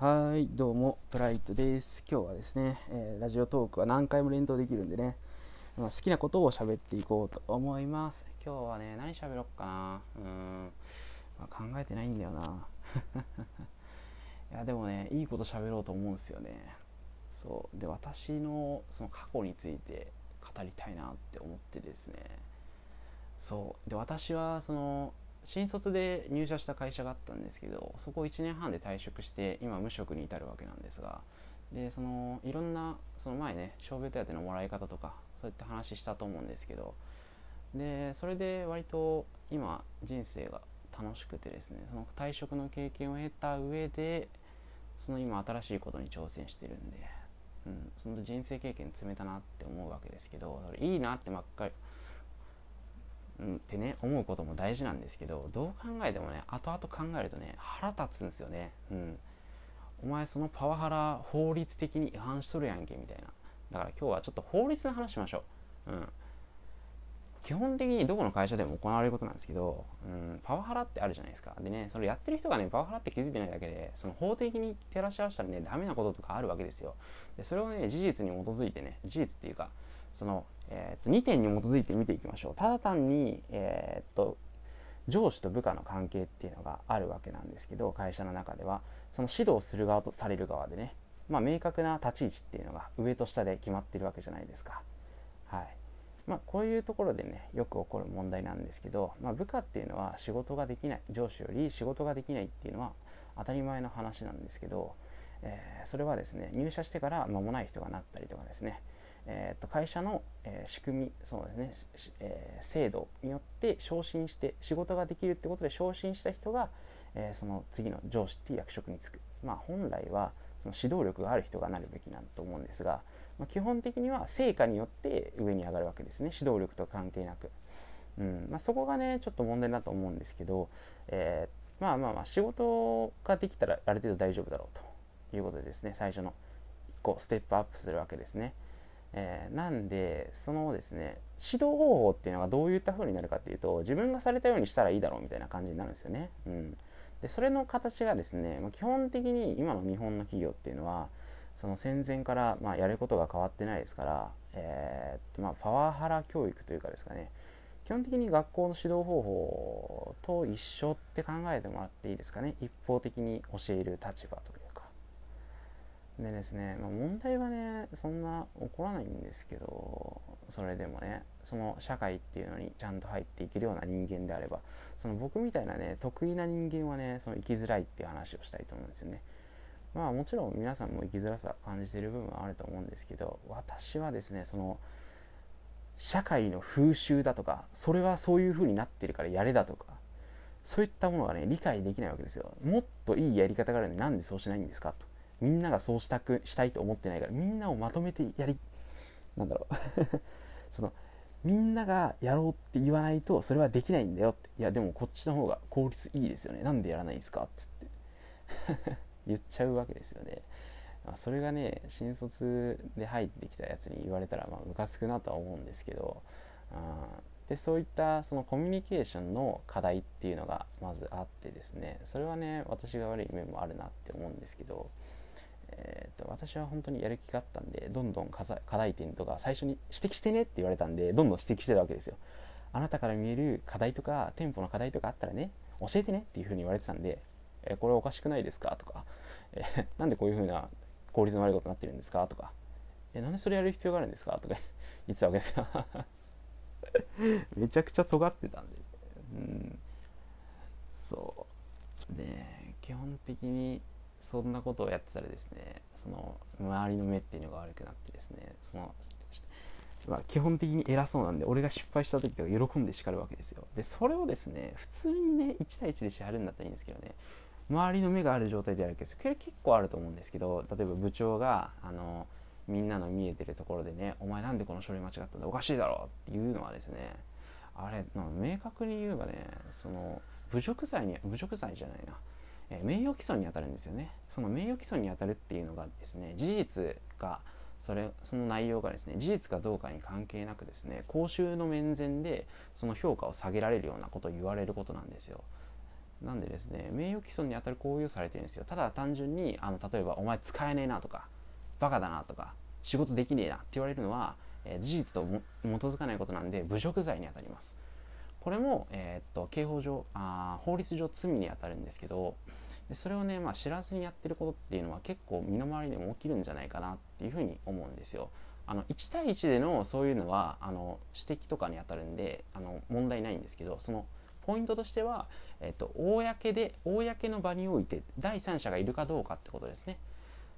はいどうもプライトです。今日はですね、えー、ラジオトークは何回も連投できるんでね、まあ、好きなことを喋っていこうと思います。今日はね何喋ろっかな。うん、まあ、考えてないんだよな。いやでもねいいこと喋ろうと思うんですよね。そう。で私のその過去について語りたいなって思ってですね。そう。で私はその新卒で入社した会社があったんですけどそこを1年半で退職して今無職に至るわけなんですがでそのいろんなその前ね傷病手当のもらい方とかそういった話したと思うんですけどでそれで割と今人生が楽しくてですねその退職の経験を得た上でその今新しいことに挑戦してるんで、うん、その人生経験積めたなって思うわけですけどいいなってばっかりってね思うことも大事なんですけどどう考えてもね後々考えるとね腹立つんですよね。うん。お前そのパワハラ法律的に違反しとるやんけみたいな。だから今日はちょっと法律の話しましょう。うん。基本的にどこの会社でも行われることなんですけど、うん、パワハラってあるじゃないですか。でねそれやってる人がねパワハラって気づいてないだけでその法的に照らし合わせたらねダメなこととかあるわけですよ。でそれをね事実に基づいてね事実っていうかそのえー、と2点に基づいて見ていきましょう。ただ単に、えー、と上司と部下の関係っていうのがあるわけなんですけど会社の中では。その指導する側とされる側でね、まあ、明確な立ち位置っていうのが上と下で決まってるわけじゃないですか。はい。まあ、こういうところでねよく起こる問題なんですけど、まあ、部下っていうのは仕事ができない。上司より仕事ができないっていうのは当たり前の話なんですけど、えー、それはですね入社してから間もない人がなったりとかですね。えー、と会社の、えー、仕組みそうですね、えー、制度によって昇進して仕事ができるってことで昇進した人が、えー、その次の上司っていう役職に就く、まあ、本来はその指導力がある人がなるべきなんと思うんですが、まあ、基本的には成果によって上に上がるわけですね。指導力と関係なく、うんまあ、そこがねちょっと問題だと思うんですけど、えー、まあまあまあ仕事ができたらある程度大丈夫だろうということでですね最初の1個ステップアップするわけですね。えー、なんでそのですね指導方法っていうのがどういった風になるかっていうと自分がされたようにしたらいいだろうみたいな感じになるんですよね。うん、でそれの形がですね、まあ、基本的に今の日本の企業っていうのはその戦前から、まあ、やることが変わってないですから、えー、まあ、パワハラ教育というかですかね。基本的に学校の指導方法と一緒って考えてもらっていいですかね。一方的に教える立場とでですね、まあ、問題はねそんな起こらないんですけどそれでもねその社会っていうのにちゃんと入っていけるような人間であればその僕みたいなね得意な人間はねその生きづらいっていう話をしたいと思うんですよね。まあもちろん皆さんも生きづらさ感じてる部分はあると思うんですけど私はですねその社会の風習だとかそれはそういう風になってるからやれだとかそういったものがね理解できないわけですよ。もっといいやり方があるのになんでそうしないんですかと。みんながそうしたくしたいと思ってないからみんなをまとめてやりなんだろう。そのみんながやろうって言わないとそれはできないんだよって。いやでもこっちの方が効率いいですよね。なんでやらないんですかっつって。言っちゃうわけですよね。あそれがね新卒で入ってきたやつに言われたらまあムカつくなとは思うんですけどでそういったそのコミュニケーションの課題っていうのがまずあってですね。それはね私が悪い面もあるなって思うんですけどえーと、私は本当にやる気があったんでどんどん課題点とか最初に指摘してねって言われたんでどんどん指摘してたわけですよ。あなたから見える課題とか店舗の課題とかあったらね教えてねっていうふうに言われてたんで、えー、これおかしくないですか？とか、えー、なんでこういうふうな効率の悪いことになってるんですか？とか、えー、なんでそれやる必要があるんですか？とか言ってたわけですよ。めちゃくちゃ尖ってたんで。うん。そう。で基本的にそんなことをやってたらですねその周りの目っていうのが悪くなってですねそのまあ、基本的に偉そうなんで俺が失敗した時とか喜んで叱るわけですよ。でそれをですね普通にね1対1で支払うんだったらいいんですけどね周りの目がある状態でやるけどこれ結構あると思うんですけど例えば部長があのみんなの見えてるところでね「お前なんでこの書類間違ったんだおかしいだろ」っていうのはですねあれ明確に言えばねその侮辱罪に侮辱罪じゃないな。え名誉毀損にあたるんですよね。その名誉毀損にあたるっていうのがですね事実がそれその内容がですね事実かどうかに関係なくですね公衆の面前でその評価を下げられるようなことを言われることなんですよ。なんでですね名誉毀損にあたる行為をされてるんですよ。ただ単純にあの例えば「お前使えねえな」とか「バカだな」とか「仕事できねえな」って言われるのは、えー、事実と基づかないことなんで侮辱罪にあたります。これも、えー、っと刑法上あ法律上罪にあたるんですけどでそれをね、まあ、知らずにやってることっていうのは結構身の回りでも起きるんじゃないかなっていうふうに思うんですよ。あの1対1でのそういうのはあの指摘とかにあたるんであの問題ないんですけどそのポイントとしては、えっと、公で公の場において第三者がいるかどうかってことですね。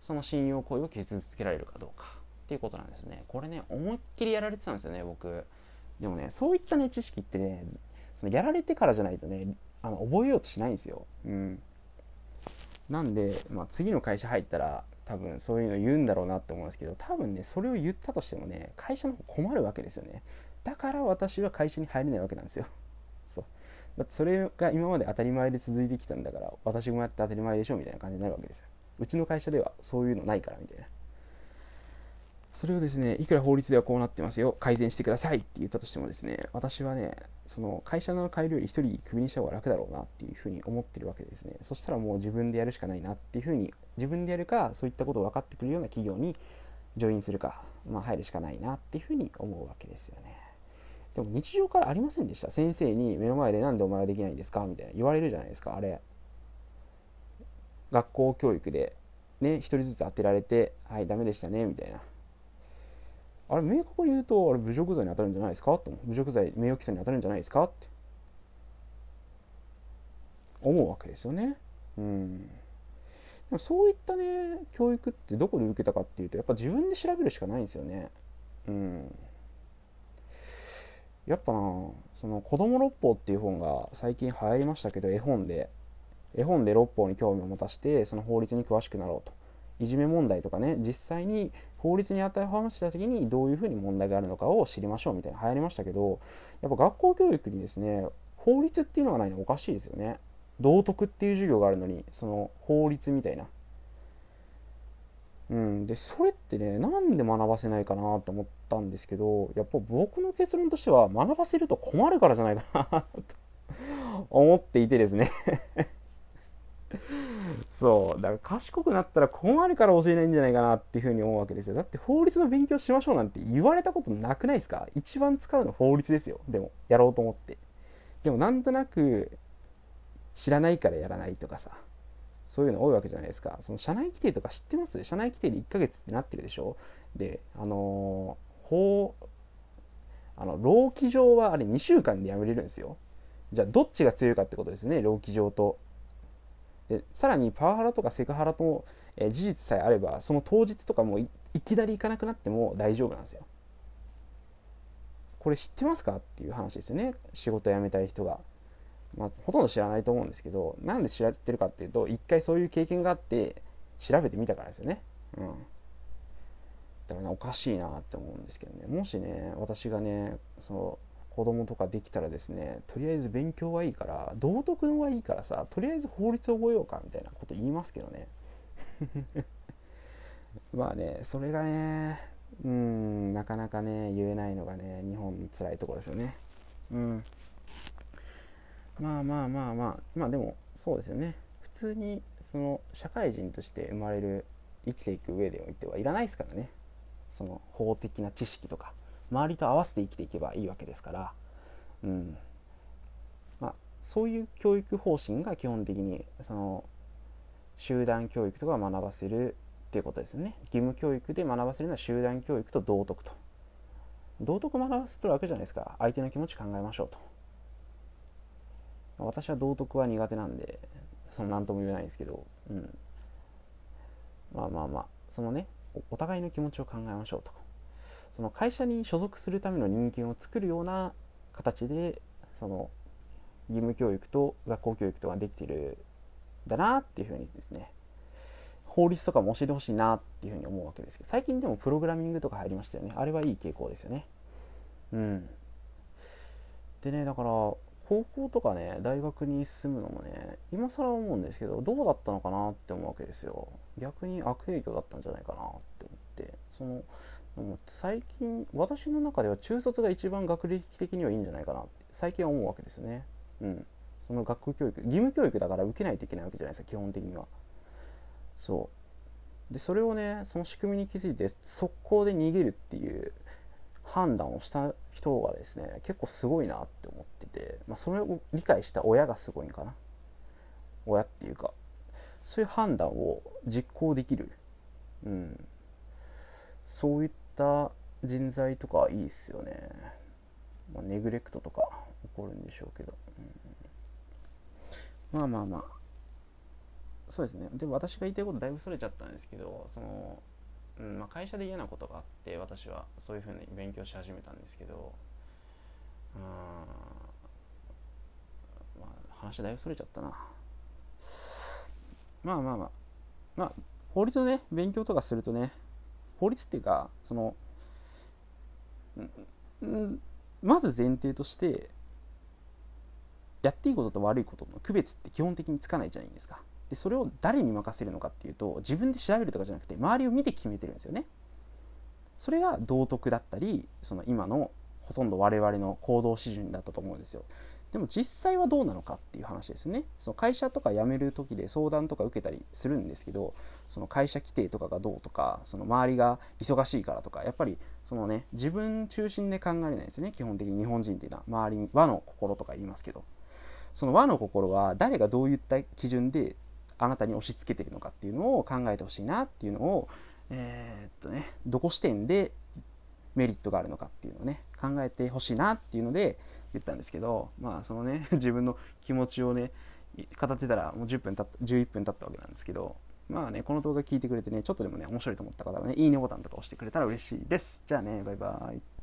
その信用行為を傷つけられるかどうかっていうことなんですね。これね思いっきりやられてたんですよね僕。でもねそういったね知識ってねそのやられてからじゃないとねあの覚えようとしないんですよ。うん。なんで、まあ、次の会社入ったら多分そういうの言うんだろうなって思うんですけど多分ねそれを言ったとしてもね会社の方困るわけですよね。だから私は会社に入れないわけなんですよ。そう。だってそれが今まで当たり前で続いてきたんだから私もやって当たり前でしょみたいな感じになるわけですよ。うちの会社ではそういうのないからみたいなそれをですねいくら法律ではこうなってますよ改善してくださいって言ったとしてもですね私はねその会社の変えるより1人クビにした方が楽だろうなっていうふうに思ってるわけですね。そしたらもう自分でやるしかないなっていうふうに自分でやるかそういったことを分かってくるような企業にジョインするか、まあ、入るしかないなっていうふうに思うわけですよね。でも日常からありませんでした。先生に目の前で何でお前はできないんですか？みたいな言われるじゃないですかあれ。学校教育でね1人ずつ当てられてはいダメでしたねみたいな。あれ明確に言うとあれ侮辱罪に当たるんじゃないですか？と侮辱罪名誉毀損に当たるんじゃないですか？って。思うわけですよね。うん、でもそういったね教育ってどこで受けたかっていうとやっぱ自分で調べるしかないんですよね。うん、やっぱなその「子供六法」っていう本が最近流行りましたけど絵本で。絵本で六法に興味を持たしてその法律に詳しくなろうと。いじめ問題とかね実際に法律に当てはました時にどういうふうに問題があるのかを知りましょうみたいな流行りましたけどやっぱ学校教育にですね法律っていうのがないのおかしいですよね。道徳っていう授業があるのにその法律みたいな。うんでそれってねなんで学ばせないかなと思ったんですけどやっぱ僕の結論としては学ばせると困るからじゃないかなと思っていてですね。そうだから賢くなったら困るから教えないんじゃないかなっていうふうに思うわけですよ。だって法律の勉強しましょうなんて言われたことなくないですか？一番使うの法律ですよ。でもやろうと思って。でもなんとなく知らないからやらないとかさ。そういうの多いわけじゃないですか。その社内規定とか知ってます？社内規定で1ヶ月ってなってるでしょ？であのー、法あの労基上はあれ2週間で辞めれるんですよ。じゃあどっちが強いかってことですね。労基上とでさらにパワハラとかセクハラと、えー、事実さえあればその当日とかもいきなり行かなくなっても大丈夫なんですよ。これ知ってますかっていう話ですよね仕事辞めたい人が。まあ、ほとんど知らないと思うんですけどなんで知られてるかっていうと一回そういう経験があって調べてみたからですよね。うん、だからねおかしいなって思うんですけどねもしね私がねその子供とかできたらですねとりあえず勉強はいいから道徳のはいいからさとりあえず法律覚えようかみたいなこと言いますけどね。まあねそれがねうんなかなかね言えないのがね日本の辛いところですよね。うん。まあまあまあまあまあでもそうですよね。普通にその社会人として生まれる生きていく上でおいてはいらないですからね。その法的な知識とか。周りと合わせて生きていけばいいわけですから、うん。まあ、そういう教育方針が基本的にその集団教育とか学ばせるっていうことですよね。義務教育で学ばせるのは集団教育と道徳と。道徳学ばせてるわけじゃないですか。相手の気持ち考えましょうと。私は道徳は苦手なんでその何とも言えないんですけど、うん、まあまあまあそのねお互いの気持ちを考えましょうと。その会社に所属するための人間を作るような形でその義務教育と学校教育とかできてるんだなっていうふうにですね法律とかも教えてほしいなっていうふうに思うわけですけど最近でもプログラミングとか入りましたよね。あれはいい傾向ですよね。うん。でねだから高校とかね大学に進むのもね今更思うんですけどどうだったのかなって思うわけですよ。逆に悪影響だったんじゃないかなって思ってその最近私の中では中卒が一番学歴的にはいいんじゃないかなって最近は思うわけですよね。うん、その学校教育義務教育だから受けないといけないわけじゃないですか基本的には。そう。でそれをねその仕組みに気づいて速攻で逃げるっていう判断をした人がですね結構すごいなって思ってて、まあ、それを理解した親がすごいんかな。親っていうかそういう判断を実行できる、うん、そういったた人材とかいいっすよね、まあ、ネグレクトとか起こるんでしょうけど、うん、まあまあまあ。そうですね。でも私が言いたいことだいぶそれちゃったんですけどそのうんまあ、会社で嫌なことがあって私はそういうふうに勉強し始めたんですけどうん、まあ、話だいぶそれちゃったな。まあまあまあ。まあ法律のね勉強とかするとね法律っていうかそのんまず前提としてやっていいことと悪いことの区別って基本的につかないじゃないですか。でそれを誰に任せるのかっていうと自分で調べるとかじゃなくて周りを見て決めてるんですよね。それが道徳だったりその今のほとんど我々の行動指準だったと思うんですよ。でも実際はどうなのかっていう話ですね。その会社とか辞める時で相談とか受けたりするんですけど、その会社規定とかがどうとか、その周りが忙しいからとか、やっぱりそのね、自分中心で考えれないですよね。基本的に日本人っていうのは周りに和の心とか言いますけど。その和の心は誰がどういった基準であなたに押し付けてるのかっていうのを考えてほしいなっていうのを、えー、っとね、どこ視点でメリットがあるのかっていうのをね、考えてほしいなっていうので言ったんですけど、まあそのね、自分の気持ちをね、語ってたらもう10分経った、11分経ったわけなんですけど、まあね、この動画聞いてくれてね、ちょっとでもね、面白いと思った方はね、いいねボタンとか押してくれたら嬉しいです。じゃあね、バイバイ。